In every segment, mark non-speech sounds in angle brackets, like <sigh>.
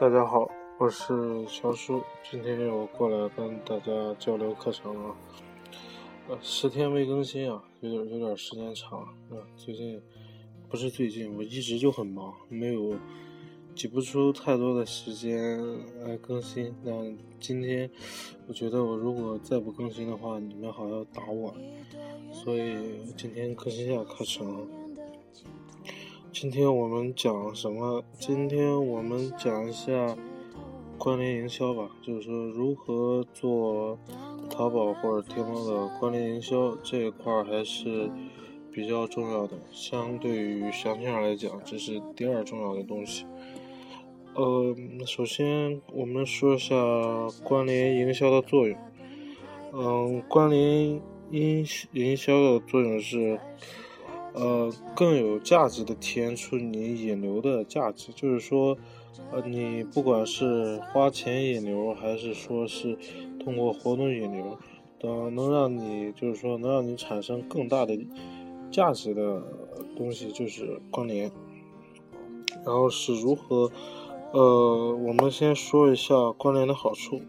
大家好，我是小叔，今天又过来跟大家交流课程了。呃，十天没更新啊，有点有点时间长啊。最近不是最近，我一直就很忙，没有挤不出太多的时间来更新。那今天我觉得我如果再不更新的话，你们好像要打我，所以今天更新一下课程。今天我们讲什么？今天我们讲一下关联营销吧，就是说如何做淘宝或者天猫的关联营销这一块还是比较重要的。相对于详情来讲，这是第二重要的东西。呃，首先我们说一下关联营销的作用。嗯，关联营营销的作用是。呃，更有价值的体现出你引流的价值，就是说，呃，你不管是花钱引流，还是说是通过活动引流，等能让你就是说能让你产生更大的价值的东西，就是关联。然后是如何？呃，我们先说一下关联的好处。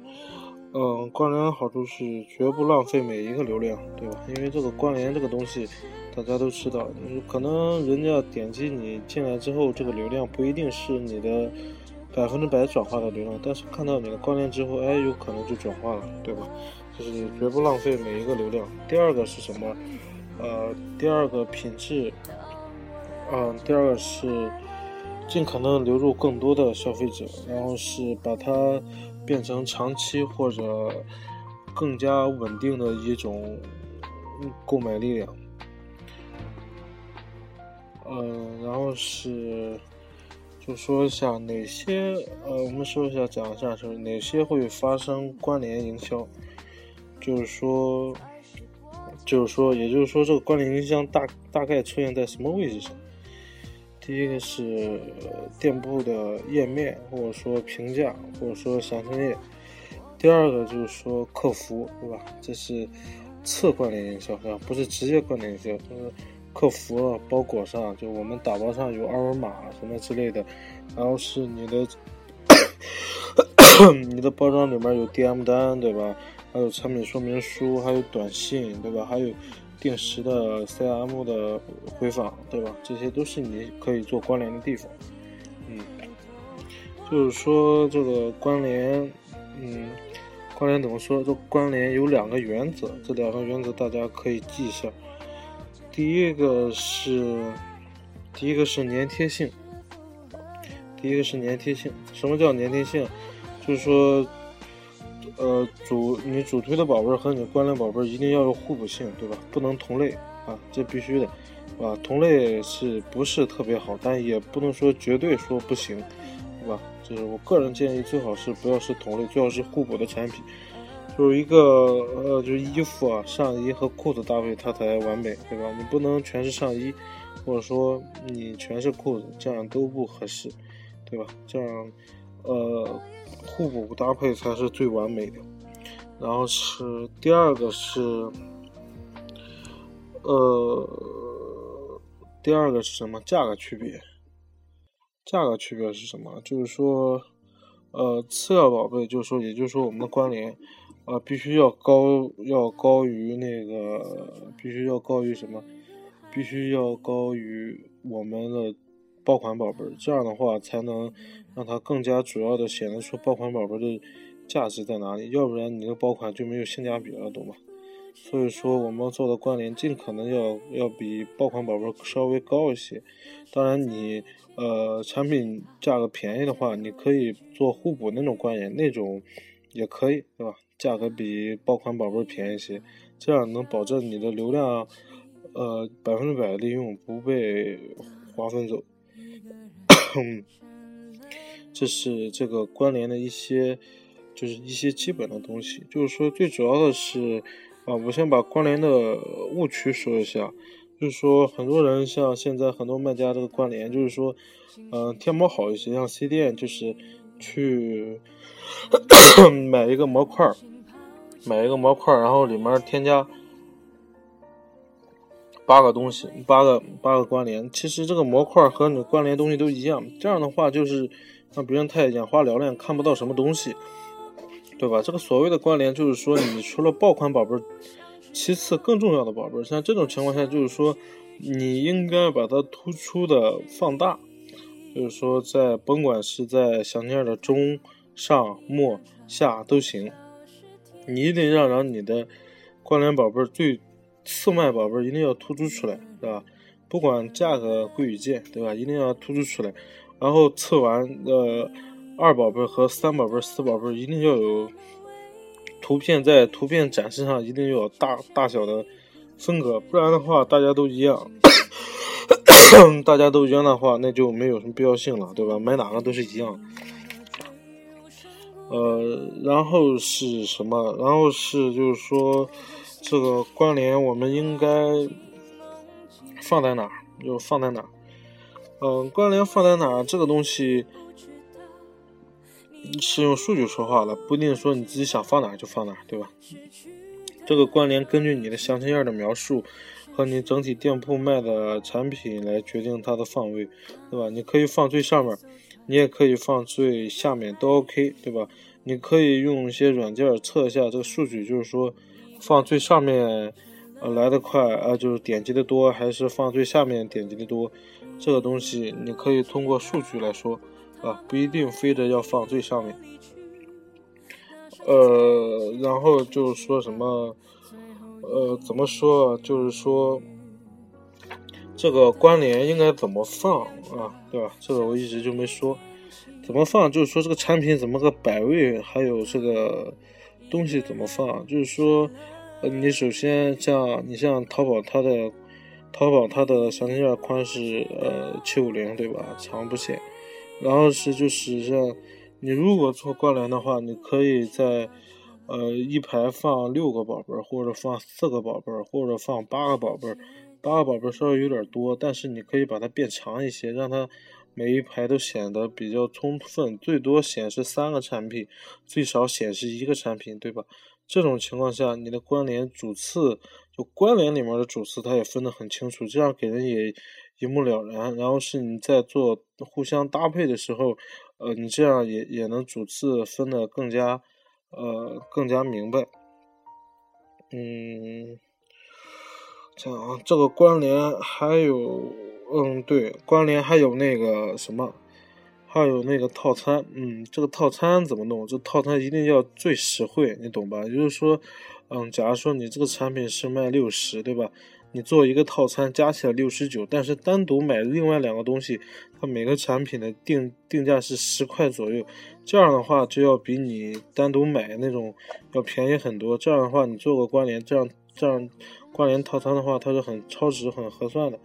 嗯，关联的好处是绝不浪费每一个流量，对吧？因为这个关联这个东西。大家都知道，可能人家点击你进来之后，这个流量不一定是你的百分之百转化的流量，但是看到你的关联之后，哎，有可能就转化了，对吧？就是绝不浪费每一个流量。第二个是什么？呃，第二个品质，嗯，第二个是尽可能流入更多的消费者，然后是把它变成长期或者更加稳定的一种购买力量。嗯，然后是，就说一下哪些呃，我们说一下讲一下，就是哪些会发生关联营销，就是说，就是说，也就是说，这个关联营销大大概出现在什么位置上？第一个是店铺的页面，或者说评价，或者说详情页；第二个就是说客服，对吧？这是侧关联营销，是吧？不是直接关联营销，就是。客服包裹上，就我们打包上有二维码什么之类的，然后是你的你的包装里面有 DM 单，对吧？还有产品说明书，还有短信，对吧？还有定时的 CM 的回访，对吧？这些都是你可以做关联的地方。嗯，就是说这个关联，嗯，关联怎么说？这关联有两个原则，这两个原则大家可以记一下。第一个是，第一个是粘贴性。第一个是粘贴性。什么叫粘贴性？就是说，呃，主你主推的宝贝和你关联宝贝一定要有互补性，对吧？不能同类啊，这必须的，啊，同类是不是特别好？但也不能说绝对说不行，对吧？就是我个人建议，最好是不要是同类，最好是互补的产品。就是一个呃，就是衣服啊，上衣和裤子搭配它才完美，对吧？你不能全是上衣，或者说你全是裤子，这样都不合适，对吧？这样呃，互补搭配才是最完美的。然后是第二个是，呃，第二个是什么？价格区别。价格区别是什么？就是说，呃，次要宝贝，就是说，也就是说，我们的关联。啊，必须要高，要高于那个，必须要高于什么？必须要高于我们的爆款宝贝儿，这样的话才能让它更加主要的显得出爆款宝贝的价值在哪里。要不然你的爆款就没有性价比了，懂吗？所以说我们做的关联尽可能要要比爆款宝贝稍微高一些。当然你呃产品价格便宜的话，你可以做互补那种关联，那种也可以，对吧？价格比爆款宝贝便宜些，这样能保证你的流量，呃，百分之百利用，不被划分走。<coughs> 这是这个关联的一些，就是一些基本的东西。就是说，最主要的是，啊，我先把关联的误区说一下。就是说，很多人像现在很多卖家这个关联，就是说，嗯，天猫好一些，像 C 店就是去 <coughs> 买一个模块。买一个模块，然后里面添加八个东西，八个八个关联。其实这个模块和你关联东西都一样，这样的话就是让别人太眼花缭乱，看不到什么东西，对吧？这个所谓的关联就是说，你除了爆款宝贝，其次更重要的宝贝，像这种情况下，就是说你应该把它突出的放大，就是说在甭管是在详情页的中、上、末、下都行，你一定要让你的关联宝贝儿最次卖宝贝儿一定要突出出来，对吧？不管价格贵与贱，对吧？一定要突出出来。然后测完的二宝贝和三宝贝、四宝贝一定要有图片，在图片展示上一定要有大大小的分隔，不然的话大家都一样，<clears throat> 大家都一样的话，那就没有什么必要性了，对吧？买哪个都是一样。呃，然后是什么？然后是就是说这个关联，我们应该。放在哪儿就放在哪儿，嗯，关联放在哪儿这个东西是用数据说话了，不一定说你自己想放哪儿就放哪儿，对吧？这个关联根据你的详情页的描述和你整体店铺卖的产品来决定它的放位，对吧？你可以放最上面，你也可以放最下面，都 OK，对吧？你可以用一些软件测一下这个数据，就是说放最上面。呃，来的快啊，就是点击的多，还是放最下面点击的多？这个东西你可以通过数据来说，啊，不一定非得要放最上面。呃，然后就是说什么，呃，怎么说？就是说这个关联应该怎么放啊？对吧？这个我一直就没说，怎么放？就是说这个产品怎么个摆位，还有这个东西怎么放？就是说。呃，你首先像你像淘宝，它的淘宝它的详情页宽是呃七五零对吧？长不限。然后是就是像你如果做关联的话，你可以在呃一排放六个宝贝儿，或者放四个宝贝儿，或者放八个宝贝儿。八个宝贝儿稍微有点多，但是你可以把它变长一些，让它每一排都显得比较充分。最多显示三个产品，最少显示一个产品，对吧？这种情况下，你的关联主次就关联里面的主次，它也分得很清楚，这样给人也一目了然。然后是你在做互相搭配的时候，呃，你这样也也能主次分得更加呃更加明白。嗯，这样啊，这个关联还有，嗯，对，关联还有那个什么。还有那个套餐，嗯，这个套餐怎么弄？这套餐一定要最实惠，你懂吧？也就是说，嗯，假如说你这个产品是卖六十，对吧？你做一个套餐加起来六十九，但是单独买另外两个东西，它每个产品的定定价是十块左右，这样的话就要比你单独买那种要便宜很多。这样的话，你做个关联，这样这样关联套餐的话，它是很超值、很合算的。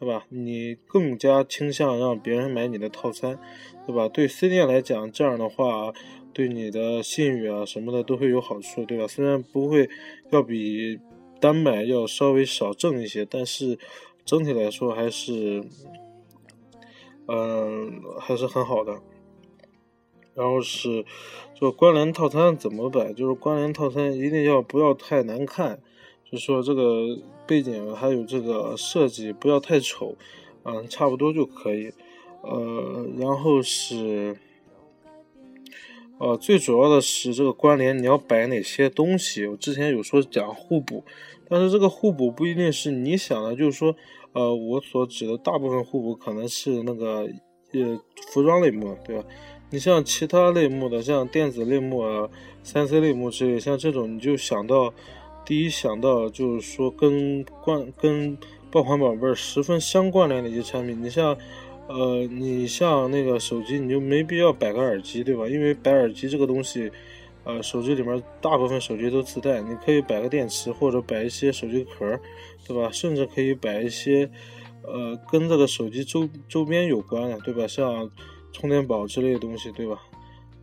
对吧？你更加倾向让别人买你的套餐，对吧？对 C 店来讲，这样的话对你的信誉啊什么的都会有好处，对吧？虽然不会要比单买要稍微少挣一些，但是整体来说还是，嗯，还是很好的。然后是，就关联套餐怎么摆？就是关联套餐一定要不要太难看。就说这个背景还有这个设计不要太丑，嗯，差不多就可以。呃，然后是，呃，最主要的是这个关联你要摆哪些东西。我之前有说讲互补，但是这个互补不一定是你想的，就是说，呃，我所指的大部分互补可能是那个呃服装类目，对吧？你像其他类目的，像电子类目啊、三 C 类目之类，像这种你就想到。第一想到就是说跟关跟爆款宝贝儿十分相关联的一些产品，你像，呃，你像那个手机，你就没必要摆个耳机，对吧？因为摆耳机这个东西，呃，手机里面大部分手机都自带，你可以摆个电池或者摆一些手机壳，对吧？甚至可以摆一些，呃，跟这个手机周周边有关的，对吧？像充电宝之类的东西，对吧？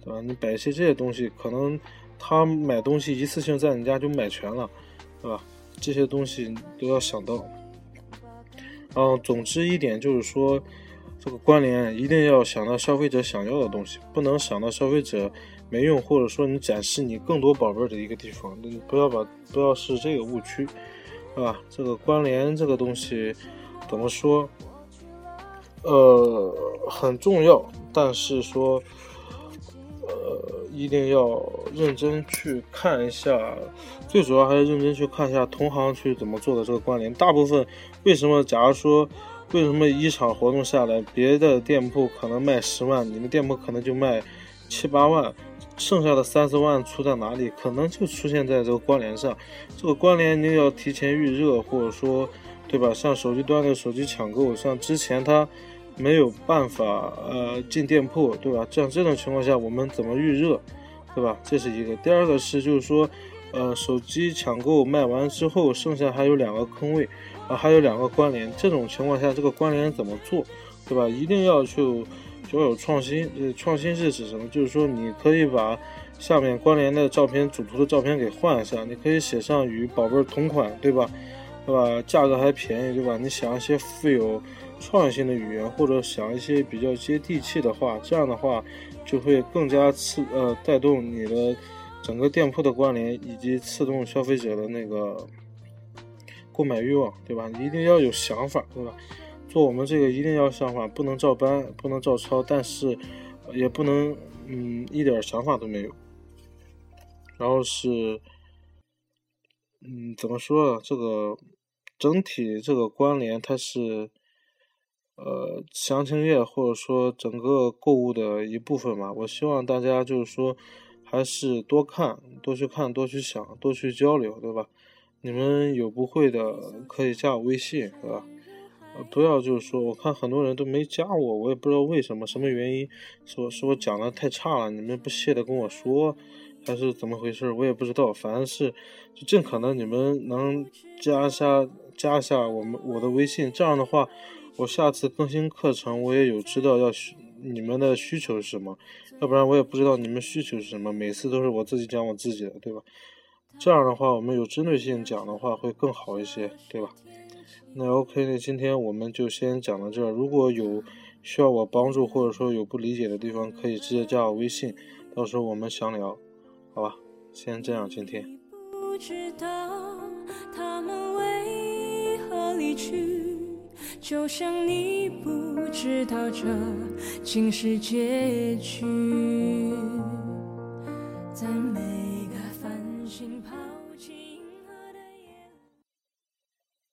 对吧？你摆一些这些东西，可能。他买东西一次性在你家就买全了，对吧？这些东西都要想到。嗯，总之一点就是说，这个关联一定要想到消费者想要的东西，不能想到消费者没用，或者说你展示你更多宝贝的一个地方，你不要把不要是这个误区，啊？这个关联这个东西怎么说？呃，很重要，但是说，呃，一定要认真去看一下，最主要还是认真去看一下同行去怎么做的这个关联。大部分为什么？假如说，为什么一场活动下来，别的店铺可能卖十万，你们店铺可能就卖七八万，剩下的三四万出在哪里？可能就出现在这个关联上。这个关联你要提前预热，或者说。对吧？像手机端的手机抢购，像之前它没有办法呃进店铺，对吧？这样这种情况下，我们怎么预热，对吧？这是一个。第二个是就是说，呃，手机抢购卖完之后，剩下还有两个坑位，啊，还有两个关联。这种情况下，这个关联怎么做，对吧？一定要去要有创新。呃，创新是指什么？就是说你可以把下面关联的照片、主图的照片给换一下，你可以写上与宝贝同款，对吧？对吧？价格还便宜，对吧？你想一些富有创新的语言，或者想一些比较接地气的话，这样的话就会更加刺呃带动你的整个店铺的关联，以及刺动消费者的那个购买欲望，对吧？你一定要有想法，对吧？做我们这个一定要想法，不能照搬，不能照抄，但是也不能嗯一点想法都没有。然后是嗯怎么说啊？这个。整体这个关联，它是呃详情页或者说整个购物的一部分嘛。我希望大家就是说，还是多看、多去看、多去想、多去交流，对吧？你们有不会的可以加我微信，对吧？不要就是说，我看很多人都没加我，我也不知道为什么，什么原因？是我是我讲的太差了，你们不屑的跟我说。还是怎么回事？我也不知道，反正是就尽可能你们能加一下加一下我们我的微信，这样的话，我下次更新课程我也有知道要需你们的需求是什么，要不然我也不知道你们需求是什么。每次都是我自己讲我自己的，对吧？这样的话，我们有针对性讲的话会更好一些，对吧？那 OK，那今天我们就先讲到这。如果有需要我帮助或者说有不理解的地方，可以直接加我微信，到时候我们详聊。好吧，先这样。今天。不知道他们为何离去，就像你不知道这竟是结局，赞美。